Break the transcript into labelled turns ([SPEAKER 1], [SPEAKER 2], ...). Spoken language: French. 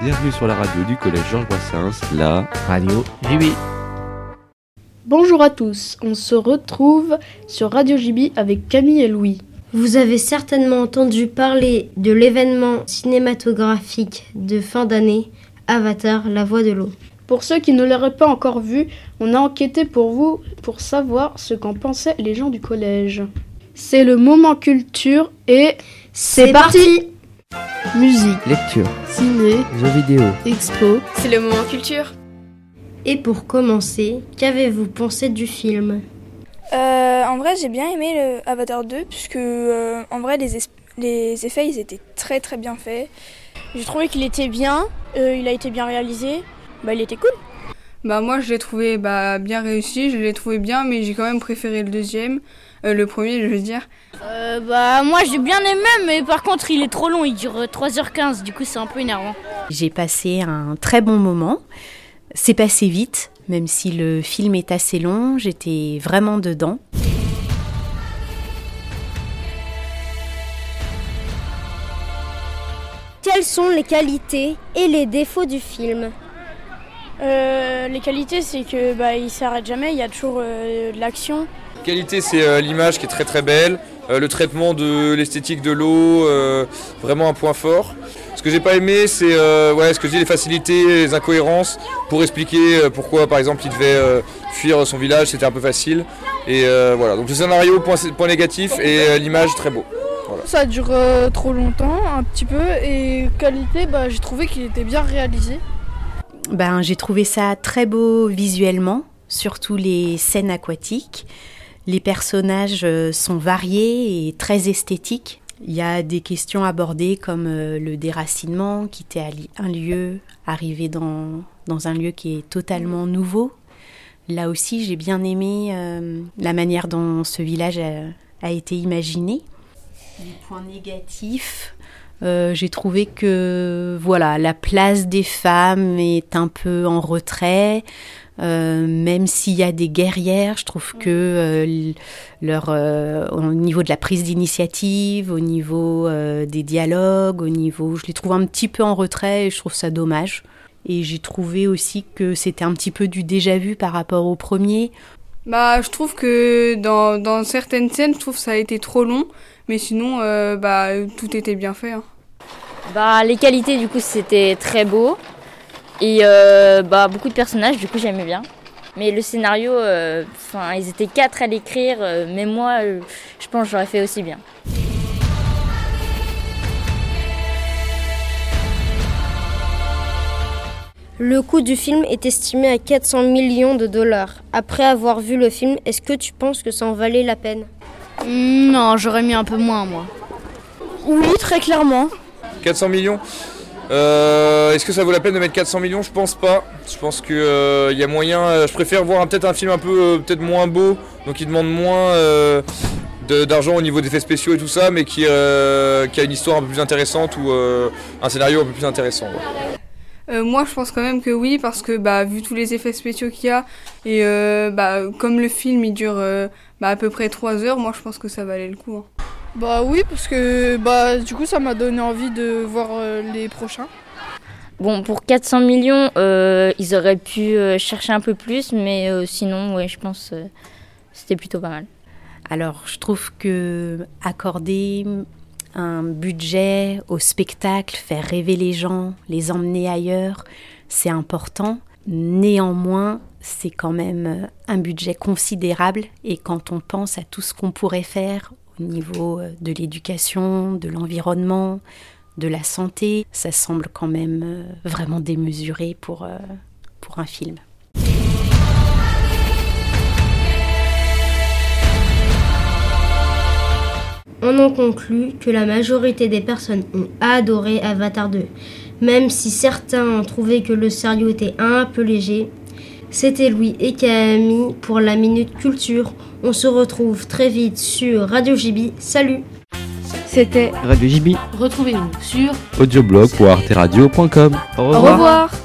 [SPEAKER 1] Bienvenue sur la radio du collège Georges Brassens, la radio JB.
[SPEAKER 2] Bonjour à tous, on se retrouve sur Radio JB avec Camille et Louis.
[SPEAKER 3] Vous avez certainement entendu parler de l'événement cinématographique de fin d'année, Avatar, la voix de l'eau.
[SPEAKER 2] Pour ceux qui ne l'auraient pas encore vu, on a enquêté pour vous pour savoir ce qu'en pensaient les gens du collège. C'est le moment culture et
[SPEAKER 3] c'est parti
[SPEAKER 2] Musique,
[SPEAKER 1] Lecture,
[SPEAKER 2] ciné,
[SPEAKER 1] jeux vidéo,
[SPEAKER 2] expo.
[SPEAKER 4] C'est le moment culture.
[SPEAKER 3] Et pour commencer, qu'avez-vous pensé du film?
[SPEAKER 4] Euh, en vrai, j'ai bien aimé le Avatar 2 puisque euh, en vrai les, es- les effets ils étaient très très bien faits.
[SPEAKER 5] J'ai trouvé qu'il était bien, euh, il a été bien réalisé, bah il était cool.
[SPEAKER 6] Bah moi je l'ai trouvé bah, bien réussi, je l'ai trouvé bien mais j'ai quand même préféré le deuxième, le premier je veux dire.
[SPEAKER 5] Euh, bah moi j'ai bien aimé, mais par contre il est trop long, il dure euh, 3h15, du coup c'est un peu énervant.
[SPEAKER 7] J'ai passé un très bon moment. C'est passé vite, même si le film est assez long, j'étais vraiment dedans.
[SPEAKER 3] Quelles sont les qualités et les défauts du film?
[SPEAKER 5] Euh, les qualités c'est que bah il s'arrête jamais, il y a toujours euh, de l'action.
[SPEAKER 8] Qualité, c'est euh, l'image qui est très très belle, euh, le traitement de l'esthétique de l'eau, euh, vraiment un point fort. Ce que j'ai pas aimé, c'est euh, ouais, ce que je dis, les facilités, les incohérences pour expliquer euh, pourquoi, par exemple, il devait euh, fuir son village, c'était un peu facile. Et euh, voilà, donc le scénario, point, point négatif, et euh, l'image, très beau.
[SPEAKER 9] Ça dure euh, trop longtemps, un petit peu, et qualité, bah, j'ai trouvé qu'il était bien réalisé.
[SPEAKER 7] Ben, j'ai trouvé ça très beau visuellement, surtout les scènes aquatiques. Les personnages euh, sont variés et très esthétiques. Il y a des questions abordées comme euh, le déracinement, quitter un li- un lieu, arriver dans, dans un lieu qui est totalement nouveau. Là aussi, j'ai bien aimé euh, la manière dont ce village a, a été imaginé. Les points négatifs, euh, j'ai trouvé que voilà, la place des femmes est un peu en retrait. Euh, même s'il y a des guerrières, je trouve que euh, leur, au niveau de la prise d'initiative, au niveau des dialogues, au niveau, je les trouve un petit peu en retrait et je trouve ça dommage. Et j'ai trouvé aussi que c'était un petit peu du déjà vu par rapport au premier.
[SPEAKER 6] Bah je trouve que dans, dans certaines scènes je trouve que ça a été trop long, mais sinon euh, bah tout était bien fait. hein.
[SPEAKER 5] Bah les qualités du coup c'était très beau, et euh, bah beaucoup de personnages du coup j'aimais bien. Mais le scénario, euh, enfin ils étaient quatre à l'écrire, euh, mais moi euh, je pense que j'aurais fait aussi bien.
[SPEAKER 3] Le coût du film est estimé à 400 millions de dollars. Après avoir vu le film, est-ce que tu penses que ça en valait la peine?
[SPEAKER 5] Non, j'aurais mis un peu moins moi.
[SPEAKER 9] Oui, très clairement.
[SPEAKER 8] 400 millions Euh, Est-ce que ça vaut la peine de mettre 400 millions? Je pense pas. Je pense qu'il y a moyen. euh, je préfère voir un- peut-être un film un peu euh, peut-être moins beau, donc qui demande moins euh, de- d'argent au niveau d'effets spéciaux et tout ça, mais qui, euh, qui a une histoire un peu plus intéressante ou euh, un scénario un peu plus intéressant. ouais.
[SPEAKER 6] Euh, moi je pense quand même que oui parce que bah vu tous les effets spéciaux qu'il y a et euh, bah comme le film il dure euh, bah, à peu près 3 heures, moi je pense que ça valait le coup. hein.
[SPEAKER 9] Bah oui, parce que bah, du coup, ça m'a donné envie de voir euh, les prochains.
[SPEAKER 5] Bon, pour 400 millions, euh, ils auraient pu euh, chercher un peu plus, mais euh, sinon, ouais, je pense euh, c'était plutôt pas mal.
[SPEAKER 7] Alors, je trouve que accorder un budget au spectacle, faire rêver les gens, les emmener ailleurs, c'est important. Néanmoins, c'est quand même un budget considérable et quand on pense à tout ce qu'on pourrait faire au niveau euh, de l'éducation, de l'environnement, de la santé, ça semble quand même euh, vraiment démesuré pour, euh, pour un film.
[SPEAKER 3] On en conclut que la majorité des personnes ont adoré Avatar 2, même si certains ont trouvé que le scénario était un peu léger. C'était Louis et Camille pour la Minute Culture. On se retrouve très vite sur Radio JB. Salut
[SPEAKER 2] C'était
[SPEAKER 1] Radio JB,
[SPEAKER 2] Retrouvez-nous sur
[SPEAKER 1] audioblog ou arteradio.com. Au
[SPEAKER 2] Au revoir